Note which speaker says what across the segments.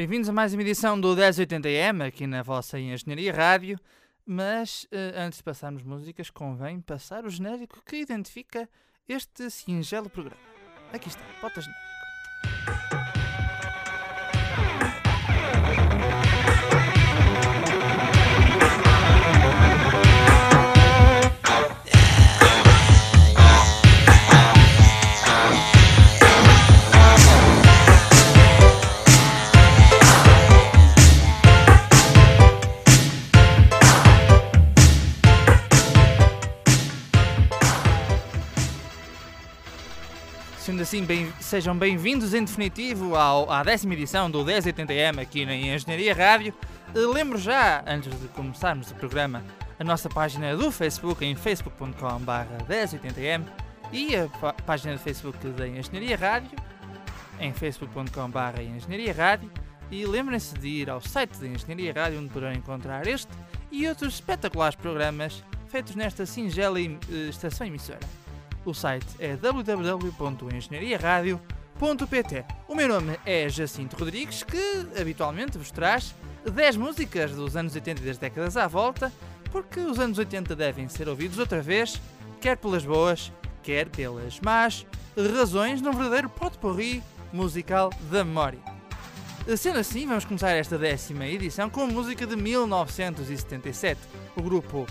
Speaker 1: Bem-vindos a mais uma edição do 1080M aqui na vossa Engenharia Rádio. Mas eh, antes de passarmos músicas, convém passar o genérico que identifica este singelo programa. Aqui está, bota genérico. Assim, bem- sejam bem-vindos em definitivo ao, à décima edição do 1080M aqui na Engenharia Rádio. Eh, Lembro já, antes de começarmos o programa, a nossa página do Facebook em facebook.com.br 1080M e a pá- página do Facebook da Engenharia Rádio em facebook.com.br Engenharia Rádio e lembrem-se de ir ao site da Engenharia Rádio onde poderão encontrar este e outros espetaculares programas feitos nesta singela eh, estação emissora. O site é www.engenhariaradio.pt. O meu nome é Jacinto Rodrigues, que habitualmente vos traz 10 músicas dos anos 80 e das décadas à volta, porque os anos 80 devem ser ouvidos outra vez, quer pelas boas, quer pelas más razões num verdadeiro potpourri musical da memória. Sendo assim, vamos começar esta décima edição com música de 1977. O grupo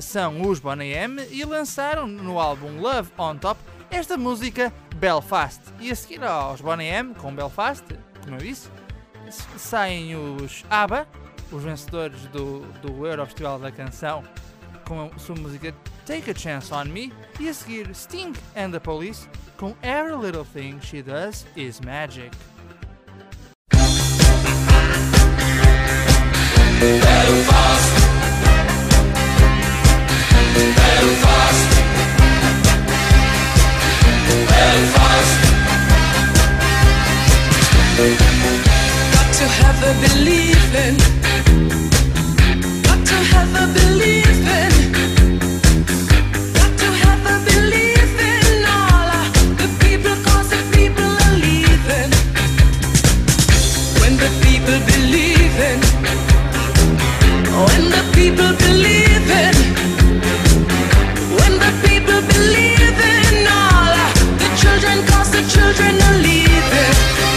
Speaker 1: são os Boney M e lançaram no álbum Love on Top esta música Belfast. E a seguir aos Boney M com Belfast, como eu disse, saem os ABBA, os vencedores do, do Euro Festival da Canção, com a sua música Take a Chance on Me, e a seguir Sting and the Police com Every Little Thing She Does Is Magic.
Speaker 2: Got to have a believing. Got to have a. Got to have a. All the people, 'cause the people are leaving. When the people believe in. When the people believe in. Children are leaving.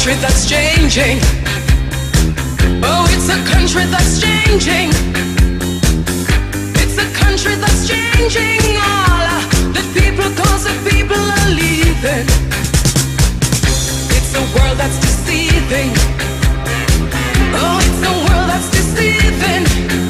Speaker 2: Country that's changing. Oh, it's a country that's changing. It's a country that's changing. All the people, cause the people are leaving. It's a world that's deceiving. Oh, it's a world that's deceiving.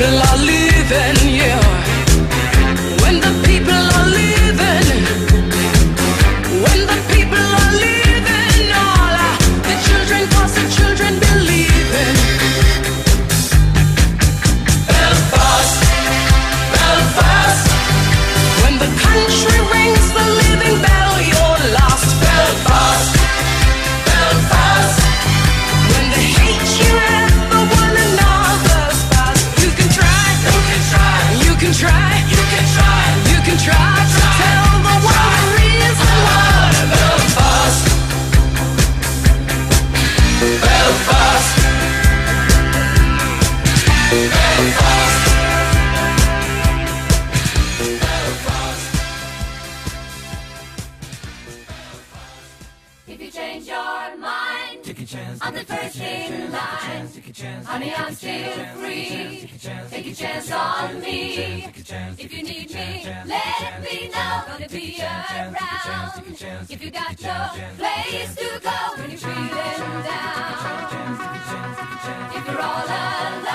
Speaker 2: Will I live in you.
Speaker 3: If you need me, let me know. Gonna be around. If you got no place to go when you're feeling down. If you're all alone.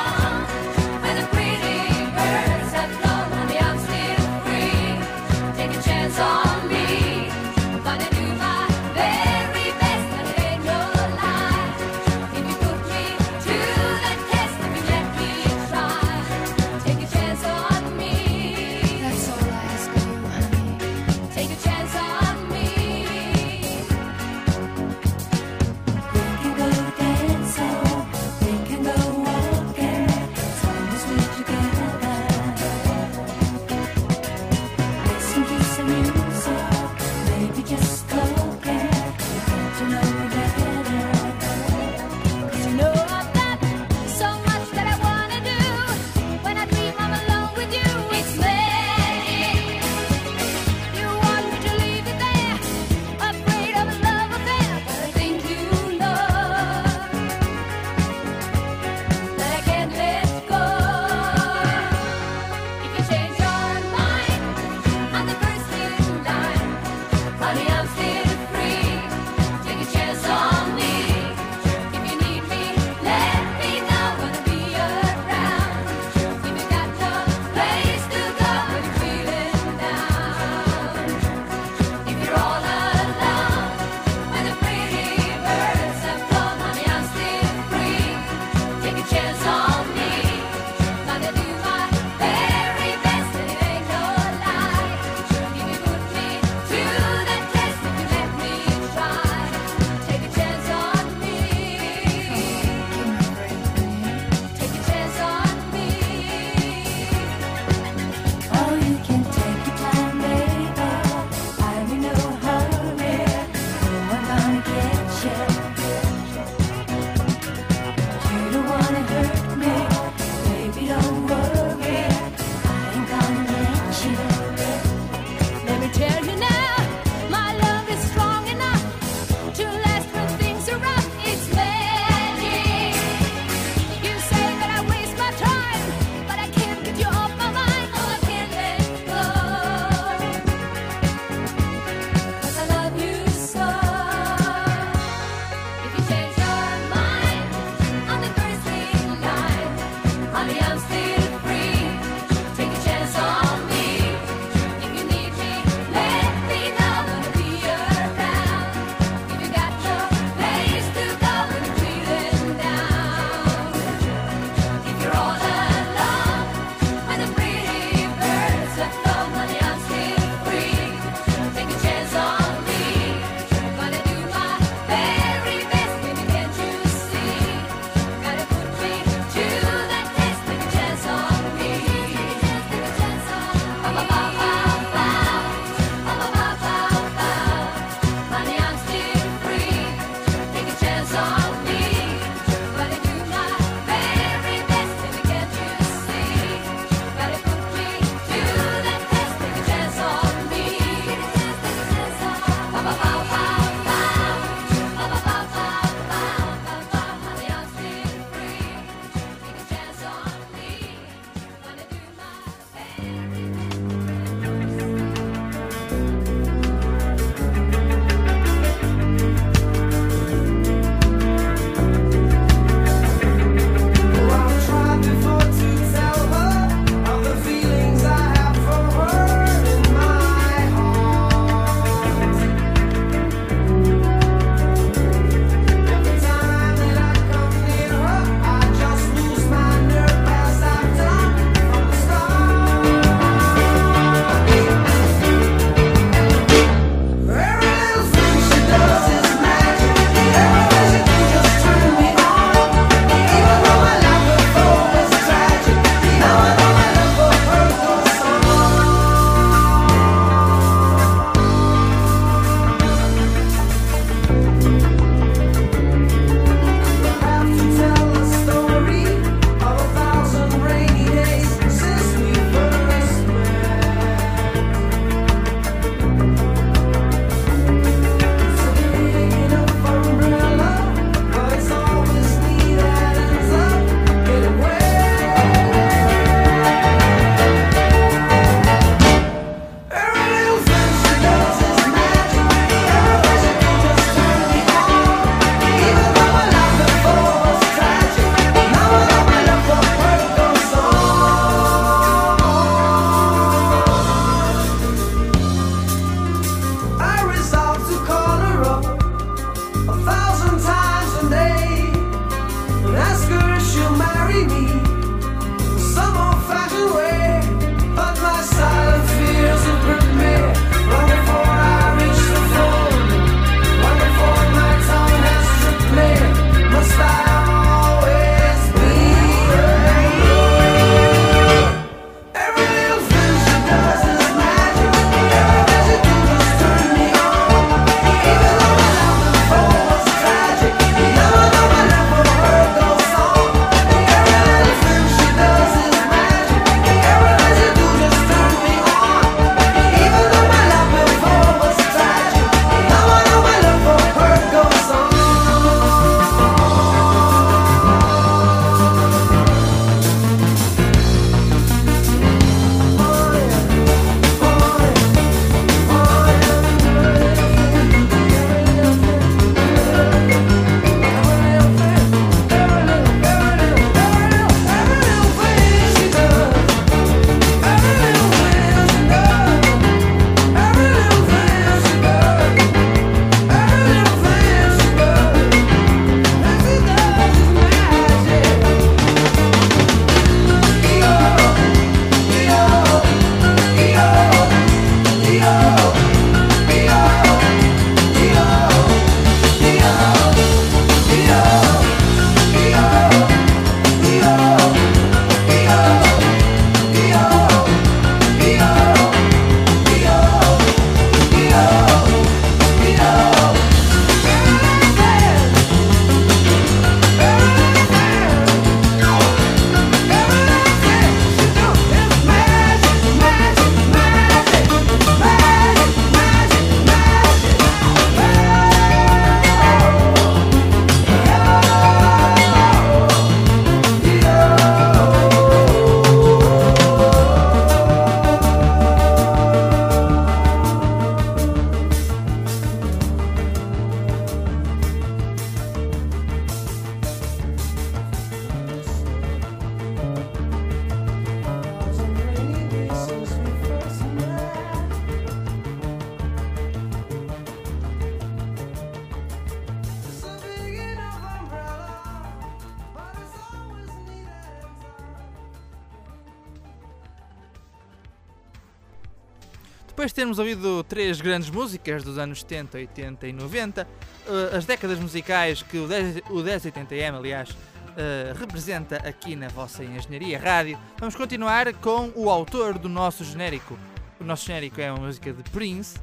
Speaker 1: Grandes músicas dos anos 70, 80 e 90, eh, as décadas musicais que o 10 o 1080M, aliás, eh, representa aqui na vossa Engenharia Rádio, vamos continuar com o autor do nosso genérico. O nosso genérico é uma música de Prince,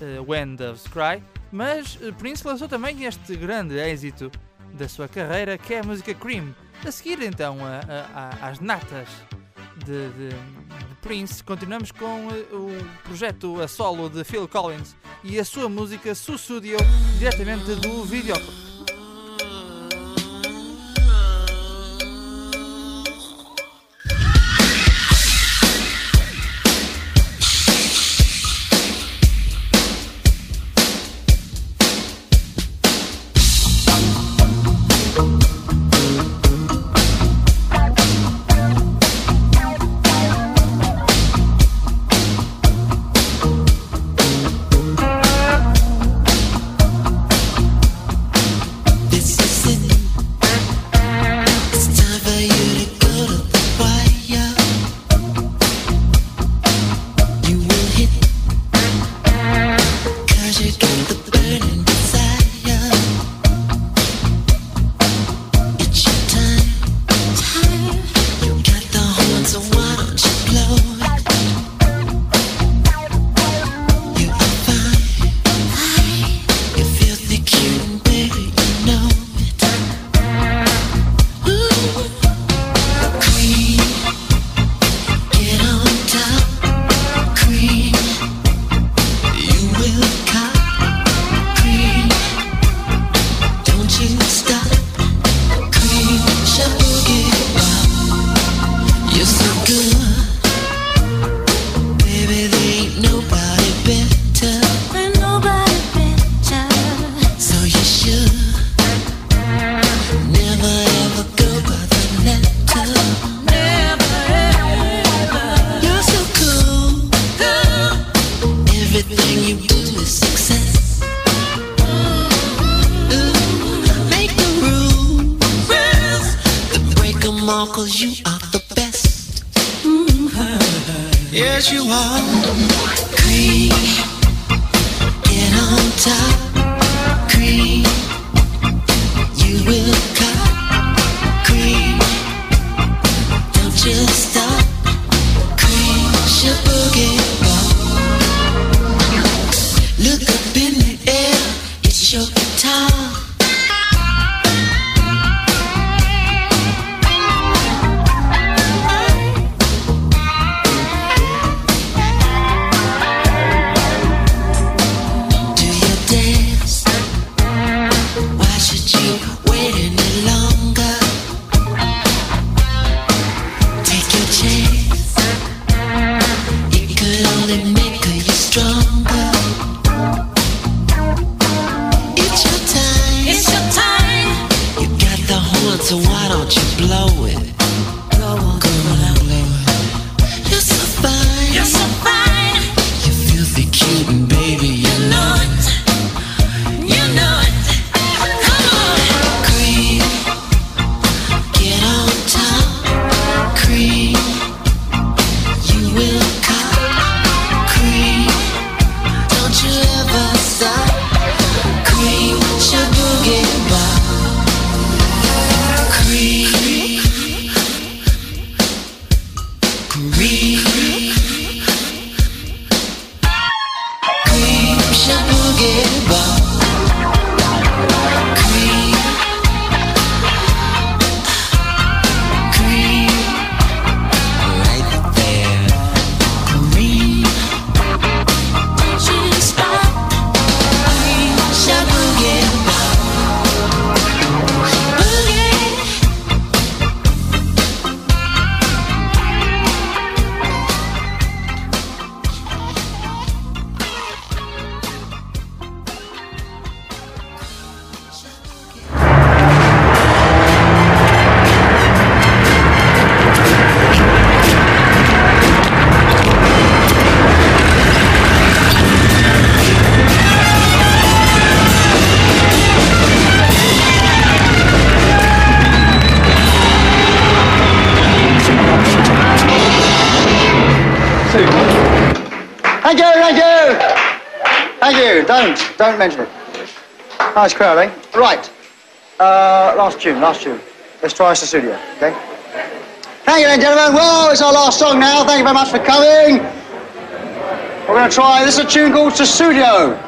Speaker 1: eh, When Doves Cry, mas Prince lançou também este grande êxito da sua carreira, que é a música Cream. A seguir, então, a- a- a- às natas de- de Prince, continuamos com eh, o projeto a solo de Phil Collins e a sua música Sussudio, diretamente do videoclipe.
Speaker 4: Don't, don't
Speaker 5: mention it. Nice crowd, eh? Right. Uh, last tune, last tune. Let's try us the studio, okay? Thank you, then, gentlemen. Well, it's our last song now. Thank you very much for coming. We're going to try, this is a tune called Studio.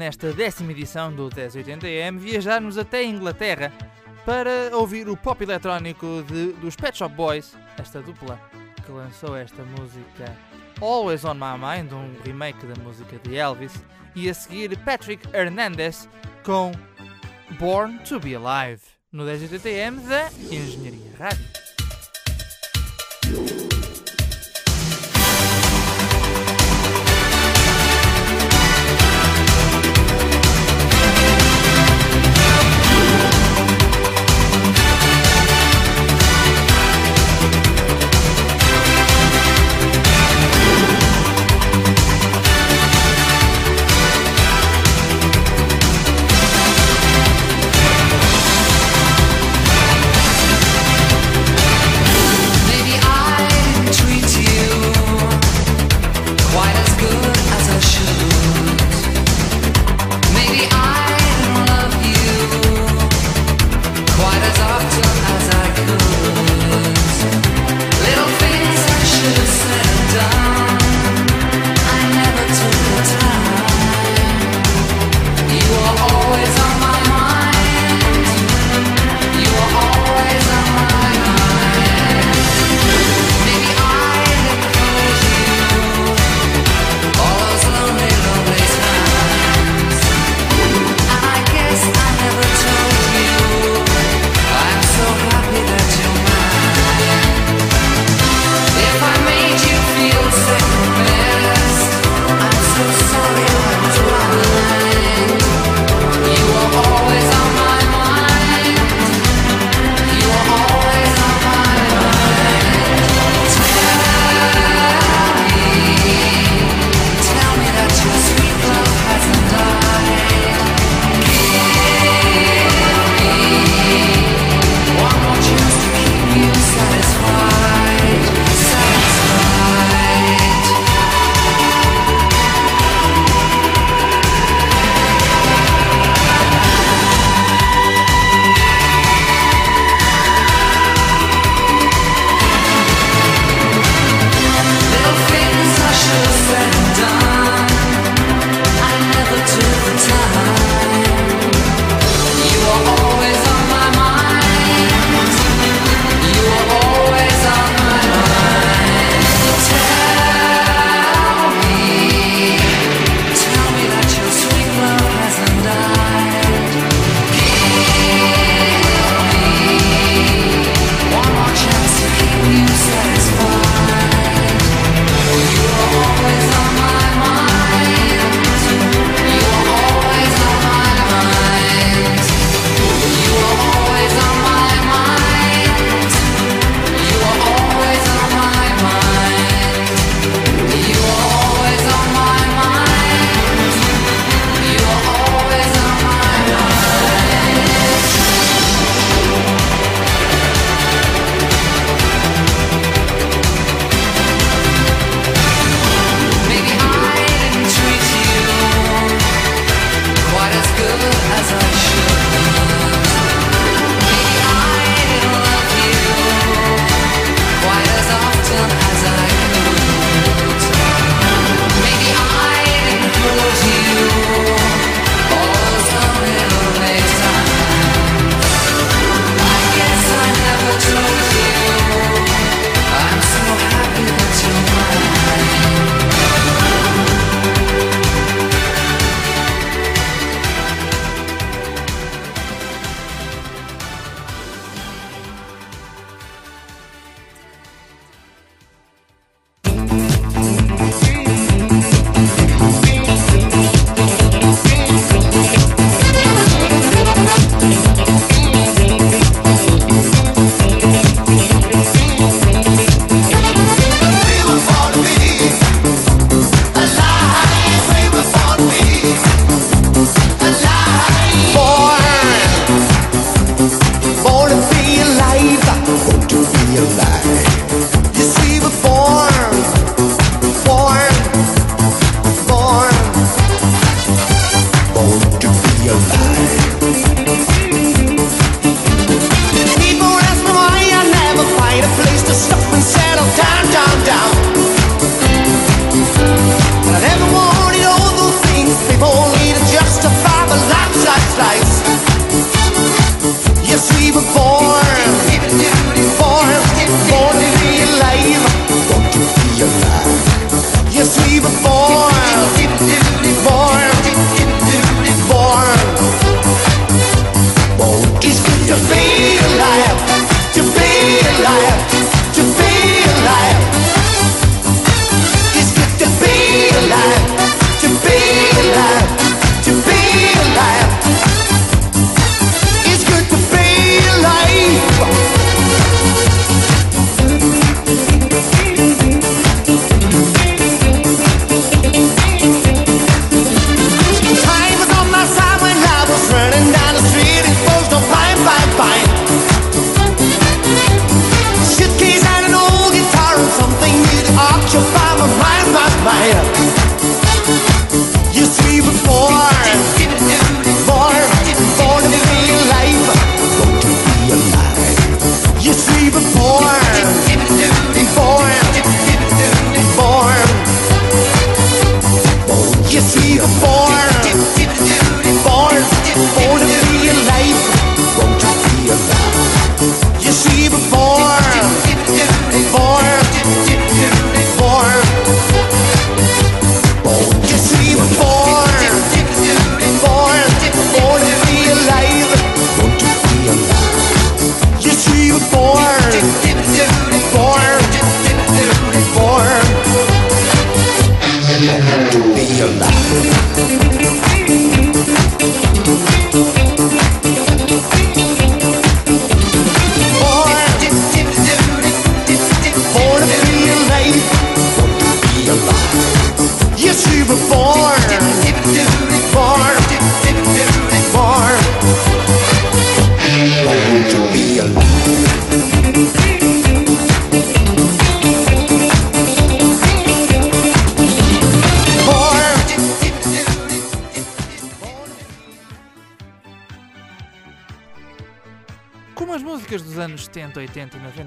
Speaker 1: Nesta décima edição do 1080M, viajarmos até a Inglaterra para ouvir o pop eletrónico de- dos Pet Shop Boys, esta dupla que lançou esta música Always on My Mind, um remake da música de Elvis, e a seguir Patrick Hernandez com Born to Be Alive, no 1080M da Engenharia Rádio.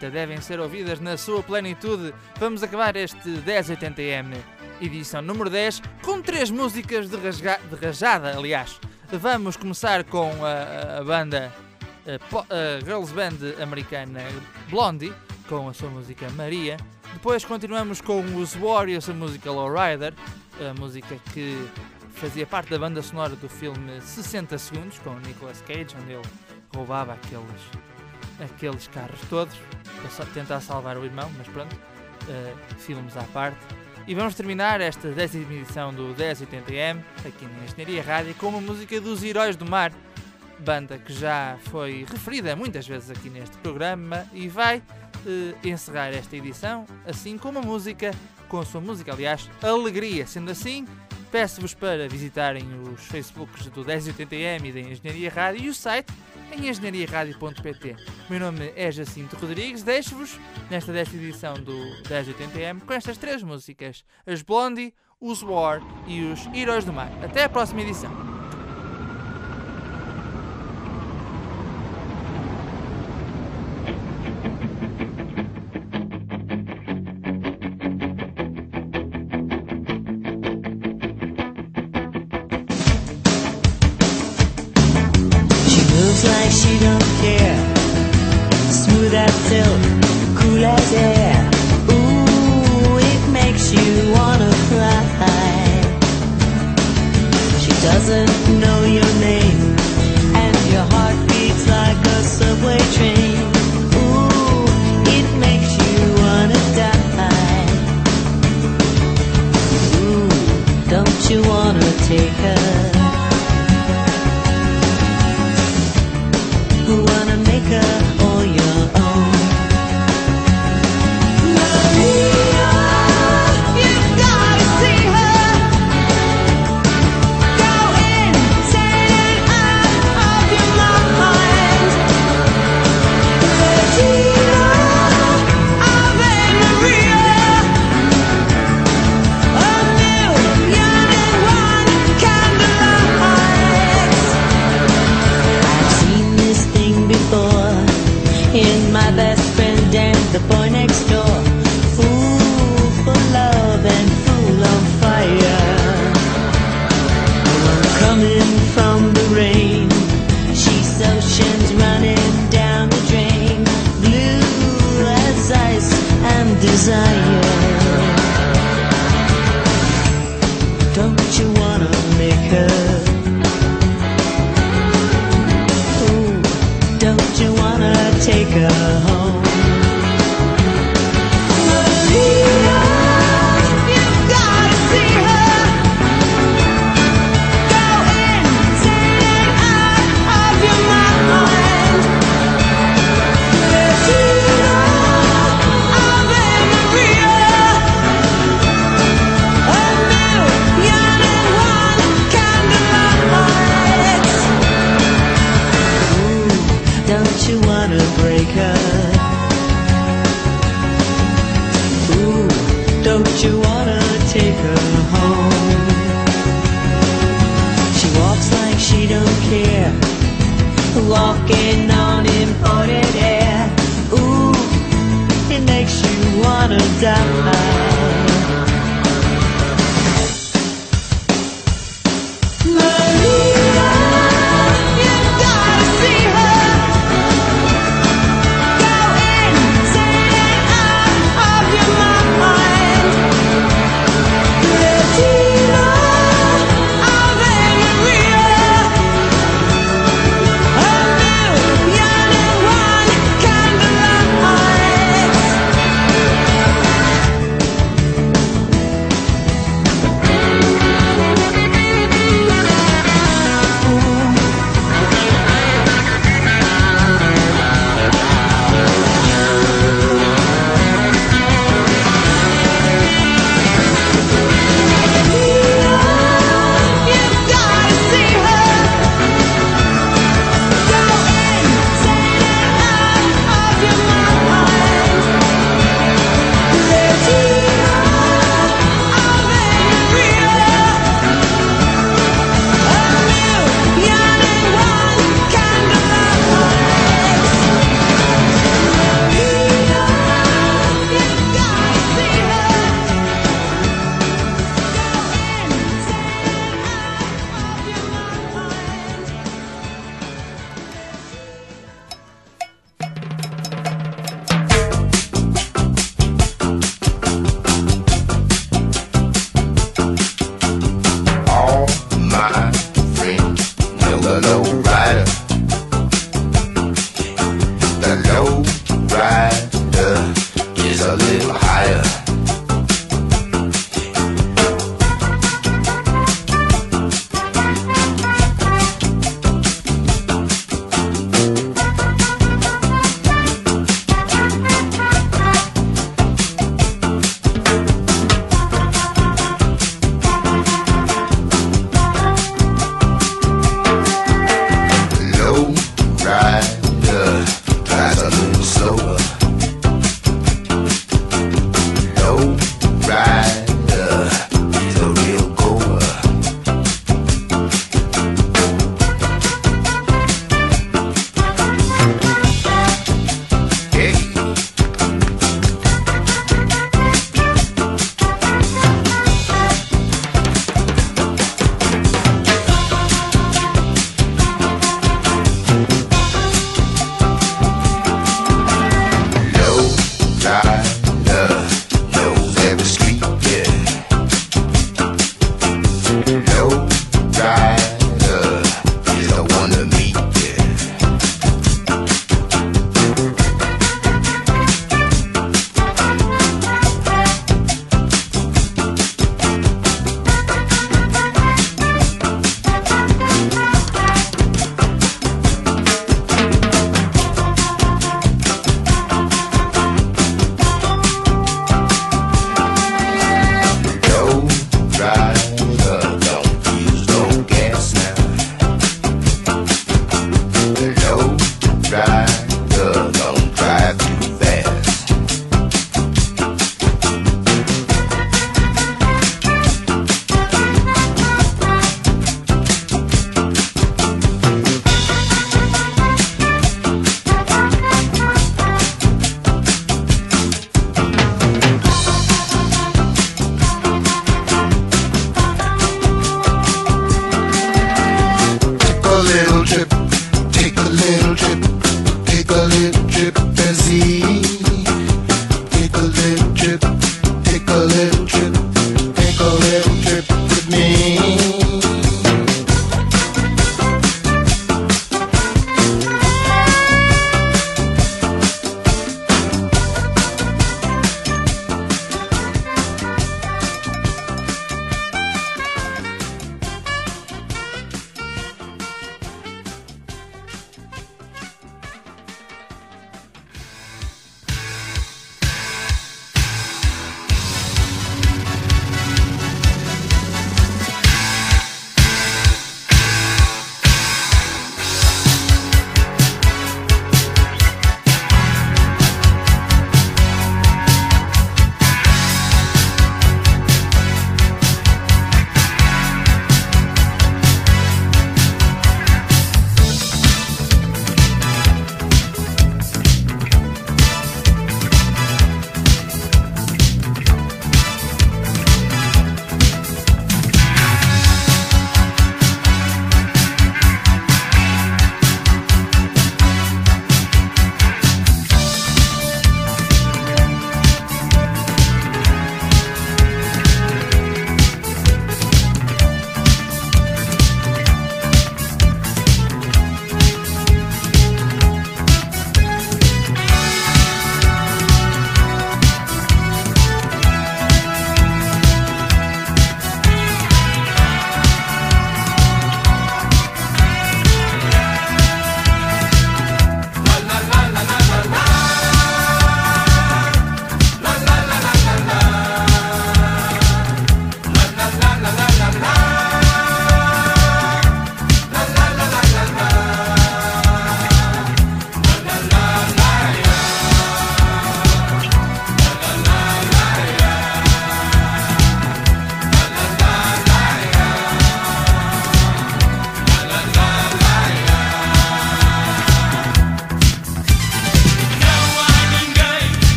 Speaker 1: 80 90 devem ser ouvidas na sua plenitude. Vamos acabar este 1080M, edição número 10, com três músicas de, rasga- de rajada, aliás. Vamos começar com a, a banda a a girls band americana Blondie, com a sua música Maria. Depois continuamos com os Warriors, a música Lowrider, a música que fazia parte da banda sonora do filme 60 Segundos, com o Nicolas Cage, onde ele roubava aqueles, aqueles carros todos para tentar salvar o irmão, mas pronto, eh, filmes à parte. E vamos terminar esta décima edição do 1080M, aqui na Engenharia Rádio, com uma música dos Heróis do Mar, banda que já foi referida muitas vezes aqui neste programa e vai eh, encerrar esta edição, assim como a música, com a sua música, aliás, Alegria. Sendo assim, peço-vos para visitarem os Facebooks do 1080M e da Engenharia Rádio e o site em engenhariaradio.pt. Meu nome é Jacinto Rodrigues, deixo-vos nesta desta edição do 1080M com estas três músicas: as Blondie, os War e os Heróis do Mar. Até a próxima edição.
Speaker 2: Take her home? down.